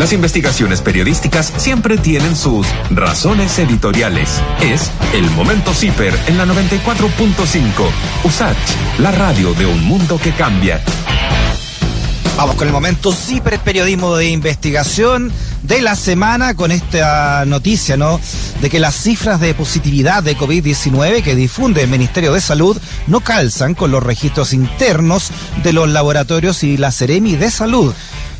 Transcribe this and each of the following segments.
Las investigaciones periodísticas siempre tienen sus razones editoriales. Es el momento CIPER en la 94.5. USACH, la radio de un mundo que cambia. Vamos con el momento CIPER, periodismo de investigación de la semana con esta noticia, ¿no? De que las cifras de positividad de COVID-19 que difunde el Ministerio de Salud no calzan con los registros internos de los laboratorios y la Ceremi de Salud.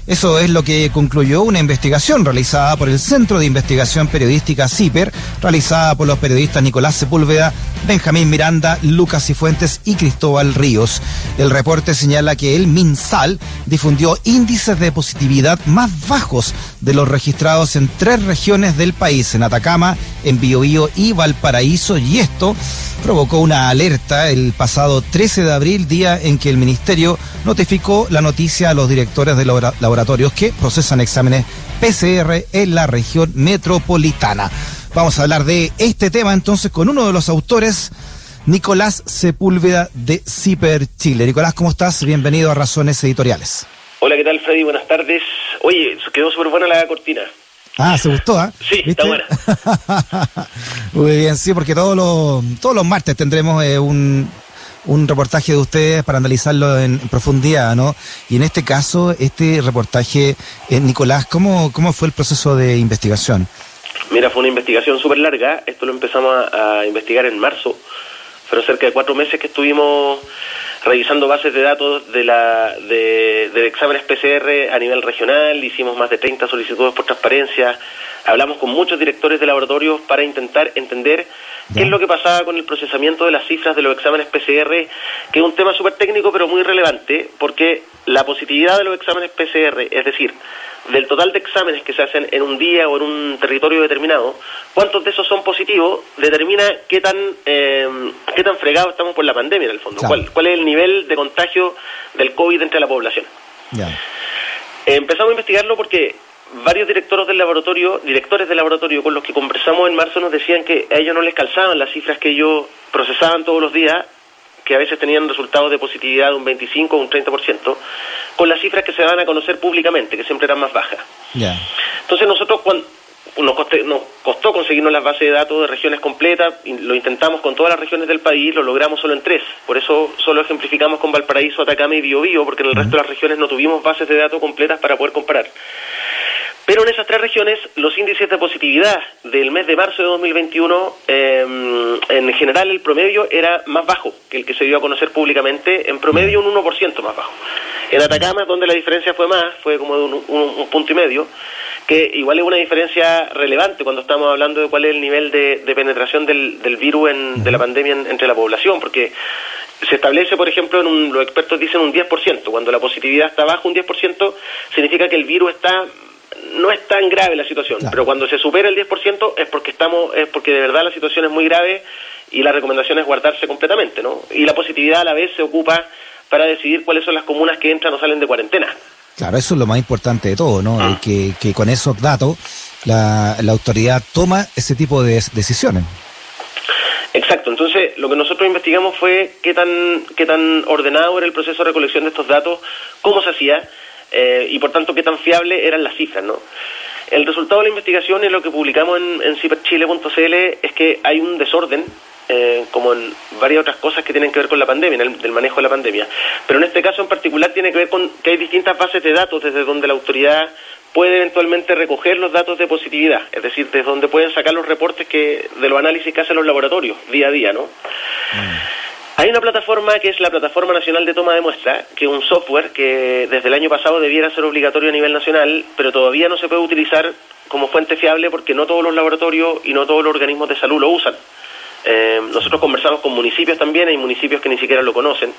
Eso es lo que concluyó una investigación realizada por el Centro de Investigación Periodística CIPER, realizada por los periodistas Nicolás Sepúlveda, Benjamín Miranda, Lucas Cifuentes y Cristóbal Ríos. El reporte señala que el MinSal difundió índices de positividad más bajos de los registrados en tres regiones del país, en Atacama, en Biobío y Valparaíso, y esto provocó una alerta el pasado 13 de abril, día en que el Ministerio notificó la noticia a los directores de laboratorios que procesan exámenes PCR en la región metropolitana. Vamos a hablar de este tema entonces con uno de los autores, Nicolás Sepúlveda de Ciper Chile. Nicolás, ¿cómo estás? Bienvenido a Razones Editoriales. Hola, ¿qué tal, Freddy? Buenas tardes. Oye, quedó súper buena la cortina. Ah, ¿se gustó? ah? Sí, está buena. Muy bien, sí, porque todos los, todos los martes tendremos eh, un, un reportaje de ustedes para analizarlo en, profundidad, ¿no? Y en este caso, este reportaje, eh, Nicolás, ¿cómo, ¿cómo fue el proceso de investigación? Mira, fue una investigación súper larga. Esto lo empezamos a, a investigar en marzo. Fueron cerca de cuatro meses que estuvimos revisando bases de datos de, la, de, de exámenes PCR a nivel regional, hicimos más de 30 solicitudes por transparencia, hablamos con muchos directores de laboratorios para intentar entender qué es lo que pasaba con el procesamiento de las cifras de los exámenes PCR, que es un tema súper técnico pero muy relevante, porque la positividad de los exámenes PCR, es decir, del total de exámenes que se hacen en un día o en un territorio determinado, cuántos de esos son positivos, determina qué tan eh, qué tan fregados estamos por la pandemia en el fondo, Claro. cuál, cuál es el nivel de contagio del COVID entre la población. Eh, empezamos a investigarlo porque varios directores del laboratorio, directores del laboratorio con los que conversamos en marzo nos decían que a ellos no les calzaban las cifras que ellos procesaban todos los días, que a veces tenían resultados de positividad de un 25 o un 30%, con las cifras que se van a conocer públicamente, que siempre eran más bajas. Entonces nosotros cuando nos, coste- nos costó conseguirnos las bases de datos de regiones completas, lo intentamos con todas las regiones del país, lo logramos solo en tres. Por eso solo ejemplificamos con Valparaíso, Atacama y Biobío, porque en el resto de las regiones no tuvimos bases de datos completas para poder comparar. Pero en esas tres regiones los índices de positividad del mes de marzo de 2021, eh, en general el promedio era más bajo que el que se dio a conocer públicamente, en promedio un 1% más bajo. En Atacama, donde la diferencia fue más, fue como de un, un- un punto y medio, que igual es una diferencia relevante cuando estamos hablando de cuál es el nivel de, de penetración del, del virus en- de la pandemia en- entre la población, porque se establece, por ejemplo, en un, los expertos dicen un 10%, cuando la positividad está bajo un 10%, significa que el virus está no es tan grave la situación, Claro. pero cuando se supera el 10% es porque estamos es porque de verdad la situación es muy grave y la recomendación es guardarse completamente, ¿no? Y la positividad a la vez se ocupa para decidir cuáles son las comunas que entran o salen de cuarentena. Claro, eso es lo más importante de todo, ¿no? Ah. Eh, que, que con esos datos la, la autoridad toma ese tipo de decisiones. Exacto, entonces lo que nosotros investigamos fue qué tan, qué tan ordenado era el proceso de recolección de estos datos, cómo se hacía eh, y por tanto qué tan fiable eran las cifras, ¿no? El resultado de la investigación y lo que publicamos en, en es que hay un desorden, eh, como en varias otras cosas que tienen que ver con la pandemia, en el, del manejo de la pandemia. Pero en este caso en particular tiene que ver con que hay distintas bases de datos desde donde la autoridad puede eventualmente recoger los datos de positividad, es decir, desde donde pueden sacar los reportes que de los análisis que hacen los laboratorios día a día, ¿no? Hay una plataforma que es la Plataforma Nacional de Toma de Muestra, que es un software que desde el año pasado debiera ser obligatorio a nivel nacional, pero todavía no se puede utilizar como fuente fiable porque no todos los laboratorios y no todos los organismos de salud lo usan. Eh, nosotros conversamos con municipios también, hay municipios que ni siquiera lo conocen.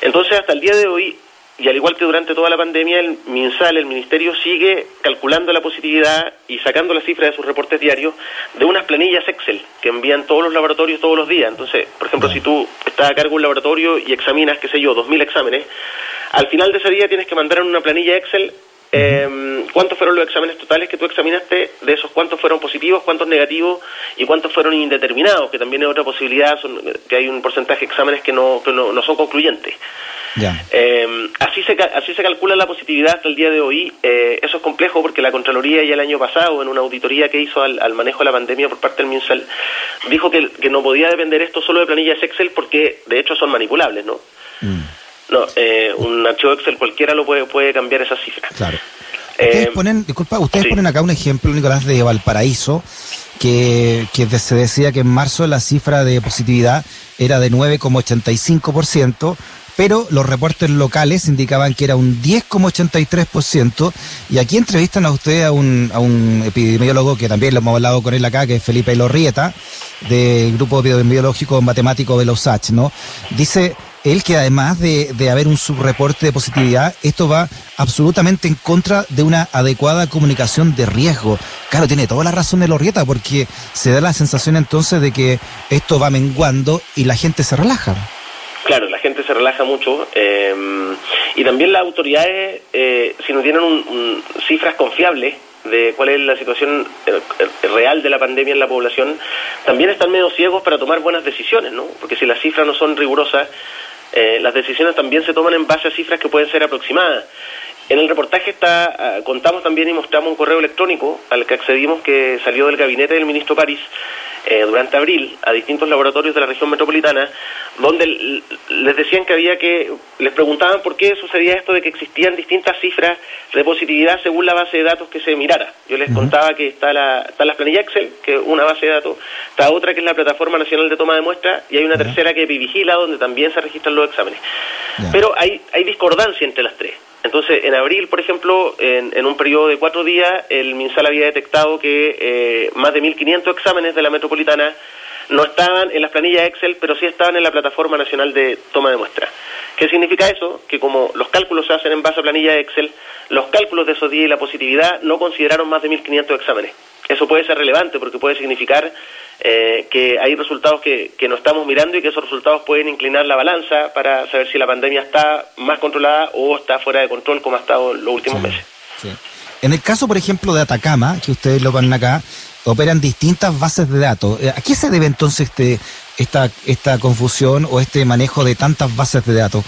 Entonces, hasta el día de hoy, y al igual que durante toda la pandemia, el MinSal, el Ministerio, sigue calculando la positividad y sacando las cifras de sus reportes diarios de unas planillas Excel que envían todos los laboratorios todos los días. Entonces, por ejemplo, si tú estás a cargo de un laboratorio y examinas, qué sé yo, 2.000 exámenes, al final de ese día tienes que mandar en una planilla Excel eh, cuántos fueron los exámenes totales que tú examinaste, de esos cuántos fueron positivos, cuántos negativos y cuántos fueron indeterminados, que también es otra posibilidad, son, que hay un porcentaje de exámenes que no, que no, son concluyentes. Eh, así, se, así se calcula la positividad hasta el día de hoy. Eh, eso es complejo porque la Contraloría ya el año pasado, en una auditoría que hizo al, manejo de la pandemia por parte del MinSal, dijo que, que, no podía depender esto solo de planillas Excel porque de hecho son manipulables, ¿no? Mm. No, eh, un archivo Excel cualquiera lo puede, puede cambiar esas cifras. Claro. Ustedes eh, ponen, disculpa, ustedes ponen acá un ejemplo, Nicolás, de Valparaíso, que, que se decía que en marzo la cifra de positividad era de 9,85%, pero los reportes locales indicaban que era un 10,83%, y aquí entrevistan a usted a un, epidemiólogo que también lo hemos hablado con él acá, que es Felipe Lorrieta, del Grupo Epidemiológico Matemático de los H, ¿no? Dice él que además de, de haber un subreporte de positividad, esto va absolutamente en contra de una adecuada comunicación de riesgo. Claro, tiene toda la razón de Lorrieta, porque se da la sensación entonces de que esto va menguando y la gente se relaja. Se relaja mucho eh, y también las autoridades, eh, si no tienen un, cifras confiables de cuál es la situación eh, real de la pandemia en la población, también están medio ciegos para tomar buenas decisiones, ¿no? Porque si las cifras no son rigurosas, eh, las decisiones también se toman en base a cifras que pueden ser aproximadas. En el reportaje está, ah, contamos también y mostramos un correo electrónico al que accedimos que salió del gabinete del ministro París eh, durante abril a distintos laboratorios de la región metropolitana, donde les decían que había que, les preguntaban por qué sucedía esto de que existían distintas cifras de positividad según la base de datos que se mirara. Yo les contaba que está la, está la planilla Excel, que es una base de datos, está otra que es la Plataforma Nacional de Toma de Muestras, y hay una tercera que es Vigila, donde también se registran los exámenes. Pero hay, hay discordancia entre las tres. Entonces, en abril, por ejemplo, en, un periodo de cuatro días, el MinSal había detectado que eh, más de 1.500 exámenes de la metropolitana no estaban en las planillas Excel, pero sí estaban en la Plataforma Nacional de Toma de Muestras. ¿Qué significa eso? Que como los cálculos se hacen en base a planilla Excel, los cálculos de esos días y la positividad no consideraron más de 1.500 exámenes. Eso puede ser relevante porque puede significar eh, que hay resultados que, que no estamos mirando y que esos resultados pueden inclinar la balanza para saber si la pandemia está más controlada o está fuera de control como ha estado los últimos meses. En el caso, por ejemplo, de Atacama, que ustedes lo ponen acá, operan distintas bases de datos. Eh, ¿A qué se debe entonces este, esta, esta confusión o este manejo de tantas bases de datos?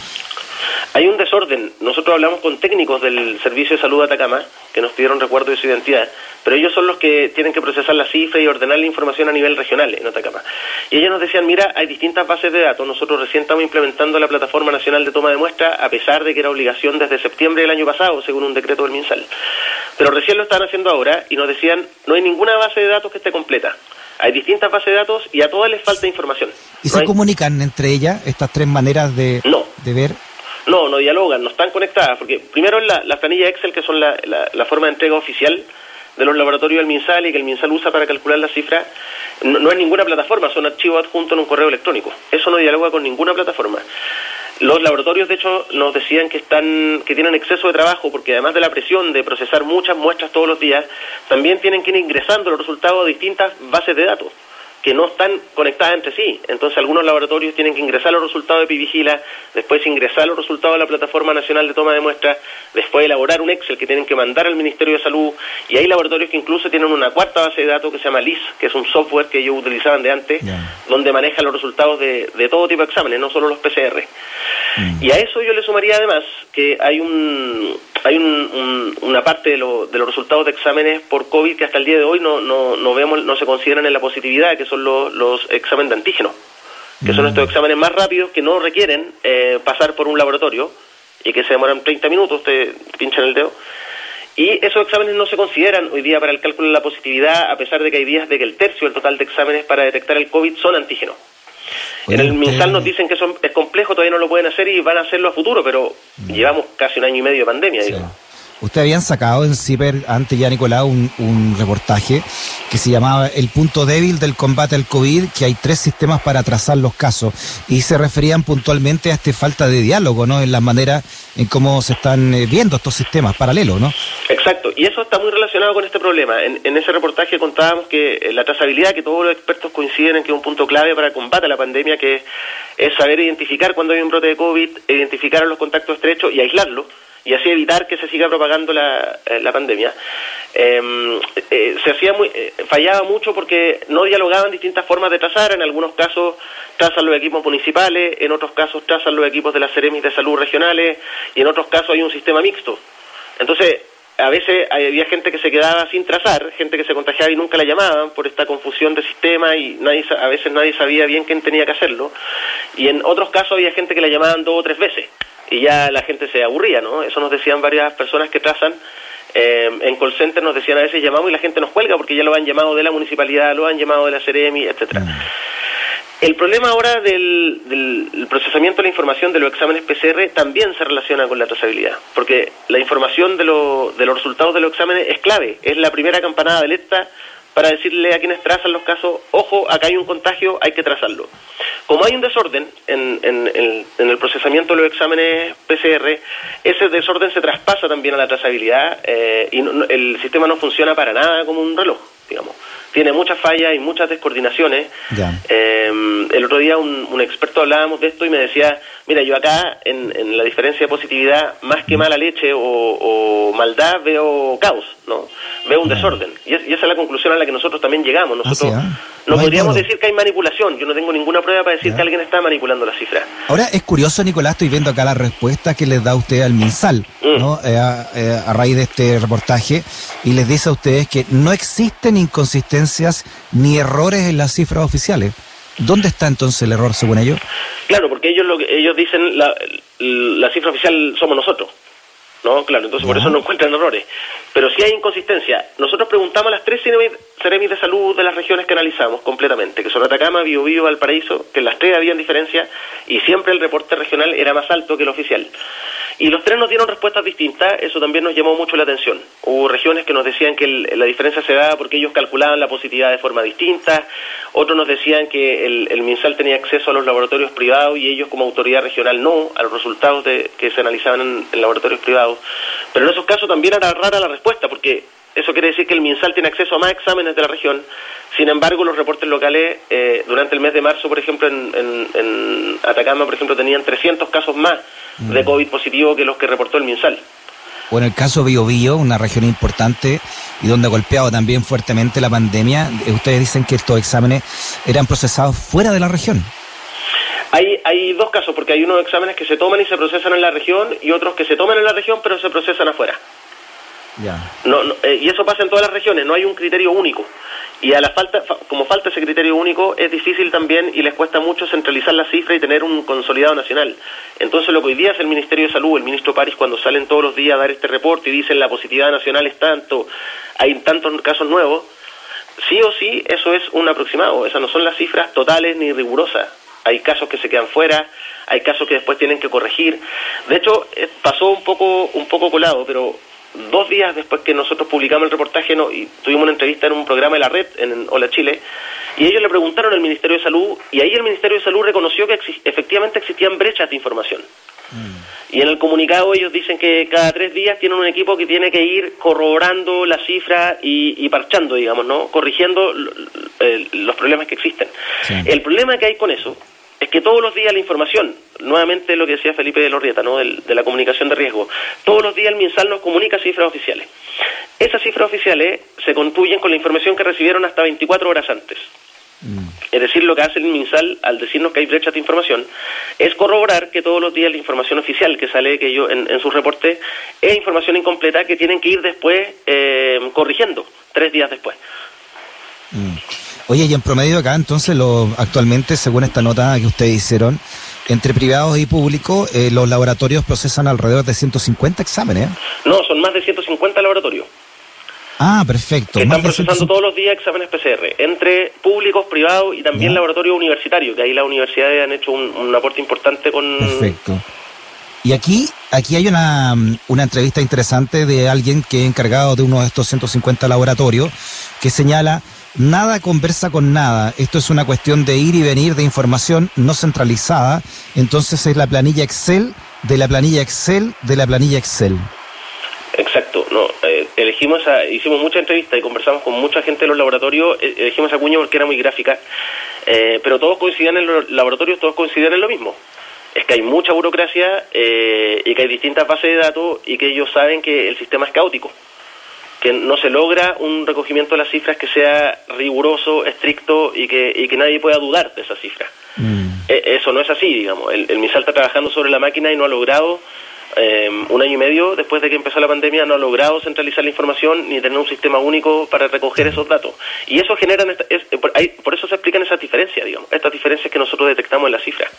Hay un desorden. Nosotros hablamos con técnicos del Servicio de Salud de Atacama que nos pidieron recuerdo de su identidad, pero ellos son los que tienen que procesar la cifra y ordenar la información a nivel regional en Atacama. Y ellos nos decían, mira, hay distintas bases de datos. Nosotros recién estamos implementando la Plataforma Nacional de Toma de Muestra, a pesar de que era obligación desde septiembre del año pasado, según un decreto del MinSal. Pero recién lo están haciendo ahora y nos decían, no hay ninguna base de datos que esté completa. Hay distintas bases de datos y a todas les falta información. ¿Y se comunican entre ellas estas tres maneras de, de ver? No, no dialogan, no están conectadas, porque primero la, la planilla Excel, que son la, la, forma de entrega oficial de los laboratorios del MinSal y que el MinSal usa para calcular las cifras, no, es ninguna plataforma, son archivos adjuntos en un correo electrónico. Eso no dialoga con ninguna plataforma. Los laboratorios, de hecho, nos decían que están, que tienen exceso de trabajo porque además de la presión de procesar muchas muestras todos los días, también tienen que ir ingresando los resultados a distintas bases de datos que no están conectadas entre sí. Entonces algunos laboratorios tienen que ingresar los resultados de Pivigila, después ingresar los resultados de la Plataforma Nacional de Toma de Muestras, después elaborar un Excel que tienen que mandar al Ministerio de Salud y hay laboratorios que incluso tienen una cuarta base de datos que se llama LIS, que es un software que ellos utilizaban de antes, donde maneja los resultados de, de, todo tipo de exámenes, no solo los PCR. Mm. Y a eso yo le sumaría además que hay un hay una parte de, de, los resultados de exámenes por COVID que hasta el día de hoy no, no, no vemos, no se consideran en la positividad, que son los, los exámenes de antígeno, que son mm. estos exámenes más rápidos que no requieren eh, pasar por un laboratorio y que se demoran 30 minutos, usted pincha en el dedo. Y esos exámenes no se consideran hoy día para el cálculo de la positividad, a pesar de que hay días de que el tercio del total de exámenes para detectar el COVID son antígenos. En el MinSal nos dicen que eso es complejo, todavía no lo pueden hacer y van a hacerlo a futuro, pero llevamos casi un año y medio de pandemia, digo. Ustedes habían sacado en CIPER antes ya, Nicolás, un, un, reportaje que se llamaba El punto débil del combate al COVID, que hay tres sistemas para trazar los casos. Y se referían puntualmente a esta falta de diálogo, ¿no? En la manera en cómo se están eh, viendo estos sistemas paralelos, ¿no? Exacto. Y eso está muy relacionado con este problema. En, en ese reportaje contábamos que eh, la trazabilidad, que todos los expertos coinciden en que es un punto clave para a la pandemia, que es saber identificar cuando hay un brote de COVID, identificar a los contactos estrechos y aislarlo y así evitar que se siga propagando la, eh, la pandemia. Em, eh, se hacía muy, eh, fallaba mucho porque no dialogaban distintas formas de trazar, en algunos casos trazan los equipos municipales, en otros casos trazan los equipos de las Ceremis de salud regionales y en otros casos hay un sistema mixto. Entonces, a veces había gente que se quedaba sin trazar, gente que se contagiaba y nunca la llamaban por esta confusión de sistema y nadie, a veces nadie sabía bien quién tenía que hacerlo. Y en otros casos había gente que la llamaban dos o tres veces y ya la gente se aburría, ¿no? Eso nos decían varias personas que trazan eh, en call center nos decían a veces llamamos y la gente nos cuelga porque ya lo han llamado de la municipalidad, lo han llamado de la Ceremi, etcétera. Mm. El problema ahora del, procesamiento de la información de los exámenes PCR también se relaciona con la trazabilidad, porque la información de, de los resultados de los exámenes es clave, es la primera campanada de alerta para decirle a quienes trazan los casos, ojo, acá hay un contagio, hay que trazarlo. Como hay un desorden en, en, el procesamiento de los exámenes PCR, ese desorden se traspasa también a la trazabilidad eh, y el sistema no funciona para nada como un reloj, digamos tiene muchas fallas y muchas descoordinaciones. Eh, el otro día un, experto hablábamos de esto y me decía, mira, yo acá en, la diferencia de positividad, más que mala leche o, maldad, veo caos, ¿no? Veo un desorden. Y, esa es la conclusión a la que nosotros también llegamos. Ah, nosotros. No, podríamos decir que hay manipulación. Yo no tengo ninguna prueba para decir que alguien está manipulando las cifras. Ahora, es curioso, Nicolás, estoy viendo acá la respuesta que les da usted al MinSal, mm. ¿no? Eh, eh, a raíz de este reportaje, y les dice a ustedes que no existen inconsistencias ni errores en las cifras oficiales. ¿Dónde está entonces el error según ellos? Claro, porque ellos lo que ellos dicen la, la cifra oficial somos nosotros. ¿no? Claro, entonces por eso no encuentran errores. Pero si hay inconsistencia. Nosotros preguntamos a las tres seremis de salud de las regiones que analizamos completamente, que son Atacama, Biobío, Valparaíso, que en las tres habían diferencia y siempre el reporte regional era más alto que el oficial. Y los tres nos dieron respuestas distintas, eso también nos llamó mucho la atención. Hubo regiones que nos decían que la diferencia se daba porque ellos calculaban la positividad de forma distinta, otros nos decían que el, MinSal tenía acceso a los laboratorios privados y ellos como autoridad regional no, a los resultados de, que se analizaban en, laboratorios privados. Pero en esos casos también era rara la respuesta porque eso quiere decir que el MinSal tiene acceso a más exámenes de la región. Sin embargo, los reportes locales, eh, durante el mes de marzo, por ejemplo, en, en Atacama, por ejemplo, tenían 300 casos más de mm. COVID positivo que los que reportó el MinSal. Bueno, el caso Bio Bio, una región importante y donde ha golpeado también fuertemente la pandemia, eh, ustedes dicen que estos exámenes eran procesados fuera de la región. Hay, hay dos casos, porque hay unos exámenes que se toman y se procesan en la región y otros que se toman en la región pero se procesan afuera. No, eh, y eso pasa en todas las regiones, no hay un criterio único. Y a la falta, como falta ese criterio único, es difícil también y les cuesta mucho centralizar la cifra y tener un consolidado nacional. Entonces, lo que hoy día es el Ministerio de Salud, el ministro París, cuando salen todos los días a dar este reporte y dicen la positividad nacional es tanto, hay tantos casos nuevos, sí o sí, eso es un aproximado. Esas no son las cifras totales ni rigurosas. Hay casos que se quedan fuera, hay casos que después tienen que corregir. De hecho, eh, pasó un poco, un poco colado, pero dos días después que nosotros publicamos el reportaje no, y tuvimos una entrevista en un programa de la red en Hola Chile y ellos le preguntaron al Ministerio de Salud y ahí el Ministerio de Salud reconoció que efectivamente existían brechas de información. Mm. Y en el comunicado ellos dicen que cada tres días tienen un equipo que tiene que ir corroborando las cifras y, parchando, digamos, ¿no? Corrigiendo los problemas que existen. El problema que hay con eso es que todos los días la información, nuevamente lo que decía Felipe de Lorrieta, ¿no? de, la comunicación de riesgo, todos los días el MinSal nos comunica cifras oficiales. Esas cifras oficiales se construyen con la información que recibieron hasta 24 horas antes. Mm. Es decir, lo que hace el MinSal al decirnos que hay brechas de información es corroborar que todos los días la información oficial que sale que yo en, sus reportes es información incompleta que tienen que ir después eh, corrigiendo, tres días después. Mm. Oye, y en promedio acá, entonces, lo, actualmente, según esta nota que ustedes hicieron, entre privados y públicos, eh, los laboratorios procesan alrededor de 150 exámenes. No, son más de 150 laboratorios. Ah, perfecto. Que están procesando todos los días exámenes PCR, entre públicos, privados y también laboratorios universitarios, que ahí las universidades han hecho un, aporte importante con... Perfecto. Y aquí, aquí hay una, una entrevista interesante de alguien que es encargado de uno de estos 150 laboratorios, que señala Nada conversa con nada. Esto es una cuestión de ir y venir de información no centralizada. Entonces es la planilla Excel de la planilla Excel de la planilla Excel. Exacto, no, eh, elegimos hicimos muchas entrevistas y conversamos con mucha gente de los laboratorios, eh, elegimos a Cuña porque era muy gráfica, eh, pero todos coincidían en los laboratorios, todos coincidían en lo mismo. es que hay mucha burocracia eh, y que hay distintas bases de datos y que ellos saben que el sistema es caótico que no se logra un recogimiento de las cifras que sea riguroso, estricto y que, y que nadie pueda dudar de esas cifras. Mm. E, eso no es así, digamos. El, el, MISAL está trabajando sobre la máquina y no ha logrado, eh, un año y medio después de que empezó la pandemia, no ha logrado centralizar la información ni tener un sistema único para recoger esos datos. Y eso genera, es, por, por eso se explican esas diferencias, digamos, estas diferencias que nosotros detectamos en las cifras.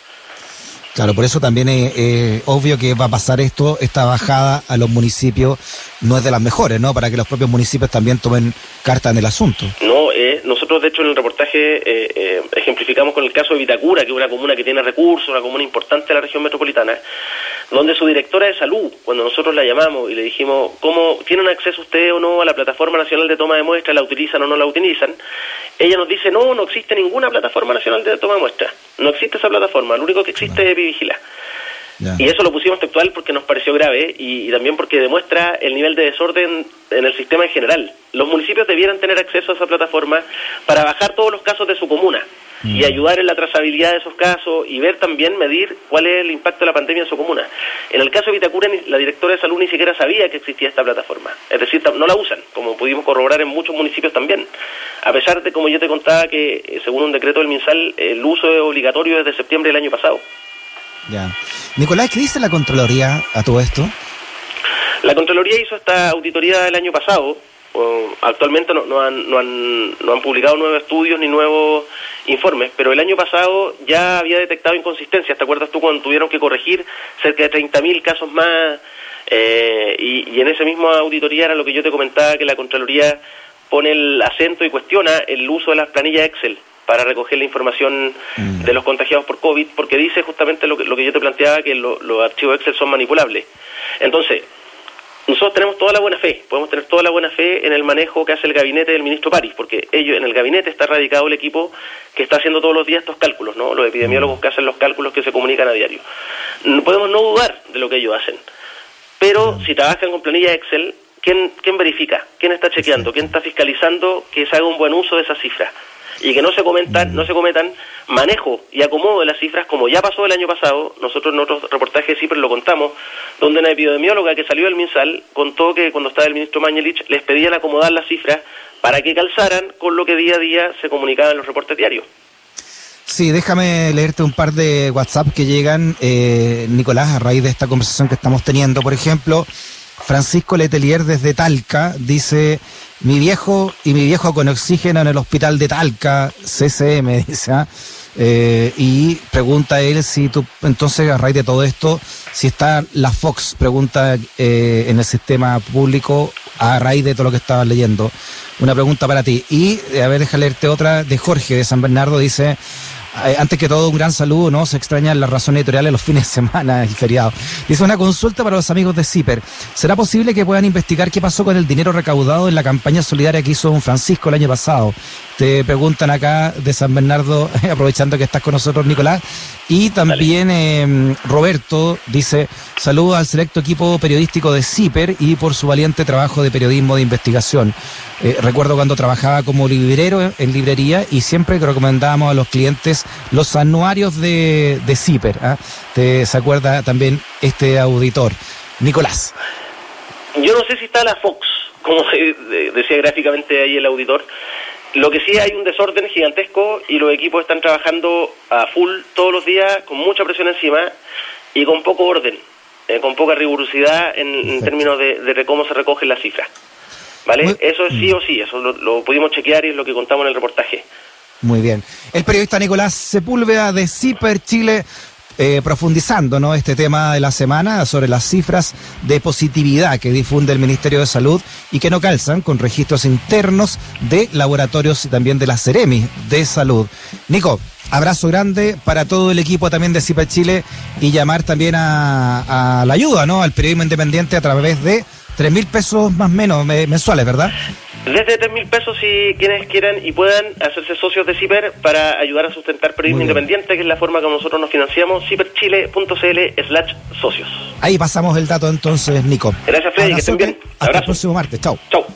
Claro, por eso también es obvio que va a pasar esto, esta bajada a los municipios no es de las mejores, ¿no? Para que los propios municipios también tomen carta en el asunto. No, eh, nosotros de hecho en el reportaje eh, eh, ejemplificamos con el caso de Vitacura, que es una comuna que tiene recursos, una comuna importante de la región metropolitana, donde su directora de salud, cuando nosotros la llamamos y le dijimos, ¿cómo tienen acceso usted o no a la plataforma nacional de toma de muestras, la utilizan o no la utilizan? Ella nos dice, no, no existe ninguna plataforma nacional de toma de muestras, no existe esa plataforma, lo único que existe es Vigila. Y eso lo pusimos textual porque nos pareció grave y, también porque demuestra el nivel de desorden en el sistema en general. Los municipios debieran tener acceso a esa plataforma para bajar todos los casos de su comuna y mm. ayudar en la trazabilidad de esos casos y ver también, medir cuál es el impacto de la pandemia en su comuna. En el caso de Vitacura, la directora de salud ni siquiera sabía que existía esta plataforma. Es decir, no la usan, como pudimos corroborar en muchos municipios también. A pesar de, como yo te contaba, que eh, según un decreto del MinSal, el uso es obligatorio desde septiembre del año pasado. Ya. Nicolás, ¿qué dice la Contraloría a todo esto? La Contraloría hizo esta auditoría el año pasado. Actualmente no, no, han, no, han, no han publicado nuevos estudios ni nuevos informes, pero el año pasado ya había detectado inconsistencias. ¿Te acuerdas tú cuando tuvieron que corregir cerca de 30.000 casos más? Eh, y, y en esa misma auditoría era lo que yo te comentaba, que la Contraloría pone el acento y cuestiona el uso de las planillas Excel para recoger la información mm. de los contagiados por COVID, porque dice justamente lo que, lo que yo te planteaba, que los archivos Excel son manipulables. Entonces, nosotros tenemos toda la buena fe, podemos tener toda la buena fe en el manejo que hace el gabinete del ministro París, porque ellos en el gabinete está radicado el equipo que está haciendo todos los días estos cálculos, ¿no? Los epidemiólogos que hacen los cálculos que se comunican a diario. No podemos no dudar de lo que ellos hacen. Pero si trabajan con planilla Excel, ¿quién, quién verifica? ¿Quién está chequeando? ¿Quién está fiscalizando que se haga un buen uso de esas cifras? Y que no se comentan, no se cometan manejo y acomodo de las cifras como ya pasó el año pasado, nosotros en otros reportajes siempre lo contamos, donde una epidemióloga que salió del MinSal contó que cuando estaba el ministro Mañelich les pedían acomodar las cifras para que calzaran con lo que día a día se comunicaba en los reportes diarios. Sí, déjame leerte un par de WhatsApp que llegan, eh, Nicolás, a raíz de esta conversación que estamos teniendo. Por ejemplo, Francisco Letelier desde Talca dice, mi viejo y mi viejo con oxígeno en el hospital de Talca, CCM, dice, ¿ah? eh, y pregunta él si tú, entonces a raíz de todo esto, si está la Fox, pregunta eh, en el sistema público a raíz de todo lo que estabas leyendo. Una pregunta para ti. Y, a ver, déjame leerte otra de Jorge de San Bernardo, dice, antes que todo, un gran saludo, ¿no? Se extrañan las razones editoriales los fines de semana y feriados. Dice una consulta para los amigos de CIPER. ¿Será posible que puedan investigar qué pasó con el dinero recaudado en la campaña solidaria que hizo don Francisco el año pasado? Te preguntan acá de San Bernardo, aprovechando que estás con nosotros, Nicolás. Y también eh, Roberto dice, saludos al selecto equipo periodístico de CIPER y por su valiente trabajo de periodismo de investigación. Eh, recuerdo cuando trabajaba como librero en librería y siempre recomendábamos a los clientes los anuarios de, de CIPER. ¿ah? ¿Te, ¿Se acuerda también este auditor? Nicolás. Yo no sé si está la Fox, como decía gráficamente ahí el auditor. Lo que sí hay un desorden gigantesco y los equipos están trabajando a full todos los días con mucha presión encima y con poco orden, eh, con poca rigurosidad en, términos de, cómo se recogen las cifras. ¿Vale? Eso es sí o sí, eso lo, pudimos chequear y es lo que contamos en el reportaje. Muy bien. El periodista Nicolás Sepúlveda de CIPER Chile eh, profundizando ¿no? este tema de la semana sobre las cifras de positividad que difunde el Ministerio de Salud y que no calzan con registros internos de laboratorios y también de la Ceremi de Salud. Nico, abrazo grande para todo el equipo también de CIPA Chile y llamar también a, la ayuda, ¿no? Al periodismo independiente a través de tres mil pesos más menos mensuales, ¿verdad? Desde tres mil pesos si quienes quieran y puedan hacerse socios de CIPER para ayudar a sustentar periodismo independiente, que es la forma como nosotros nos financiamos, ciperchile.cl slash socios. Ahí pasamos el dato entonces, Nico. Gracias, Freddy, que estén bien. Hasta el próximo martes. Chao. Chao.